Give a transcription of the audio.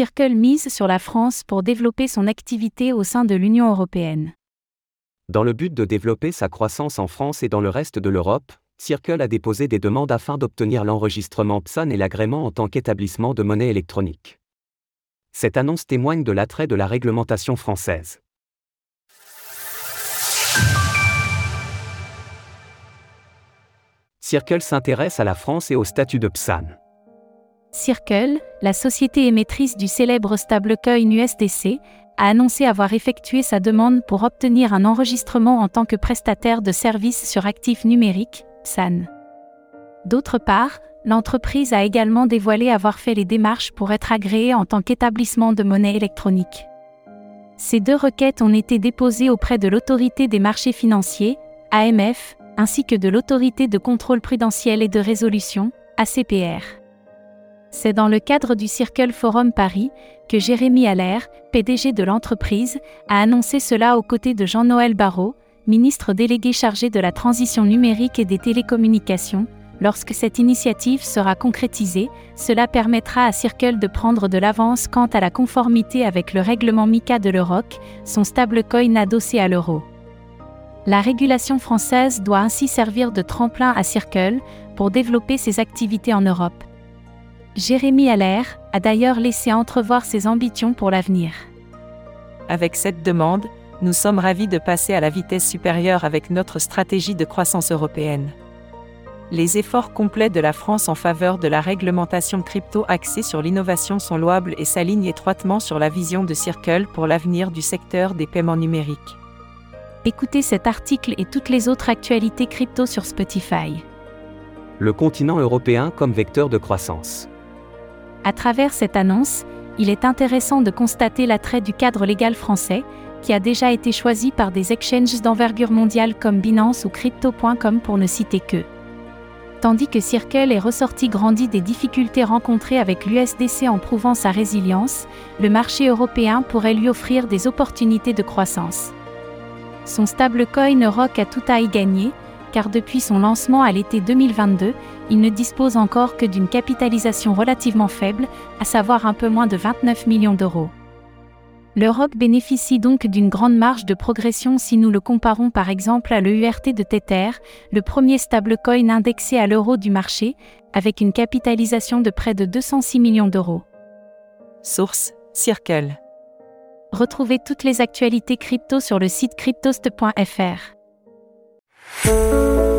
Circle mise sur la France pour développer son activité au sein de l'Union européenne. Dans le but de développer sa croissance en France et dans le reste de l'Europe, Circle a déposé des demandes afin d'obtenir l'enregistrement PSAN et l'agrément en tant qu'établissement de monnaie électronique. Cette annonce témoigne de l'attrait de la réglementation française. Circle s'intéresse à la France et au statut de PSAN. Circle, la société émettrice du célèbre stablecoin USDC, a annoncé avoir effectué sa demande pour obtenir un enregistrement en tant que prestataire de services sur actifs numériques, PSAN. D'autre part, l'entreprise a également dévoilé avoir fait les démarches pour être agréée en tant qu'établissement de monnaie électronique. Ces deux requêtes ont été déposées auprès de l'autorité des marchés financiers, AMF, ainsi que de l'autorité de contrôle prudentiel et de résolution, ACPR. C'est dans le cadre du Circle Forum Paris que Jérémy Allaire, PDG de l'entreprise, a annoncé cela aux côtés de Jean-Noël Barrot, ministre délégué chargé de la transition numérique et des télécommunications. Lorsque cette initiative sera concrétisée, cela permettra à Circle de prendre de l'avance quant à la conformité avec le règlement MICA de l'Euroc, son stablecoin adossé à l'euro. La régulation française doit ainsi servir de tremplin à Circle pour développer ses activités en Europe. Jérémy Allaire a d'ailleurs laissé entrevoir ses ambitions pour l'avenir. Avec cette demande, nous sommes ravis de passer à la vitesse supérieure avec notre stratégie de croissance européenne. Les efforts complets de la France en faveur de la réglementation crypto axée sur l'innovation sont louables et s'alignent étroitement sur la vision de Circle pour l'avenir du secteur des paiements numériques. Écoutez cet article et toutes les autres actualités crypto sur Spotify. Le continent européen comme vecteur de croissance. À travers cette annonce, il est intéressant de constater l'attrait du cadre légal français, qui a déjà été choisi par des exchanges d'envergure mondiale comme Binance ou Crypto.com pour ne citer que. Tandis que Circle est ressorti grandi des difficultés rencontrées avec l'USDC en prouvant sa résilience, le marché européen pourrait lui offrir des opportunités de croissance. Son stablecoin Rock a tout à y gagner, car depuis son lancement à l'été 2022, il ne dispose encore que d'une capitalisation relativement faible, à savoir un peu moins de 29 millions d'euros. Le ROC bénéficie donc d'une grande marge de progression si nous le comparons par exemple à l'EURT de Tether, le premier stablecoin indexé à l'euro du marché, avec une capitalisation de près de 206 millions d'euros. Source Circle. Retrouvez toutes les actualités crypto sur le site cryptost.fr. Thank you.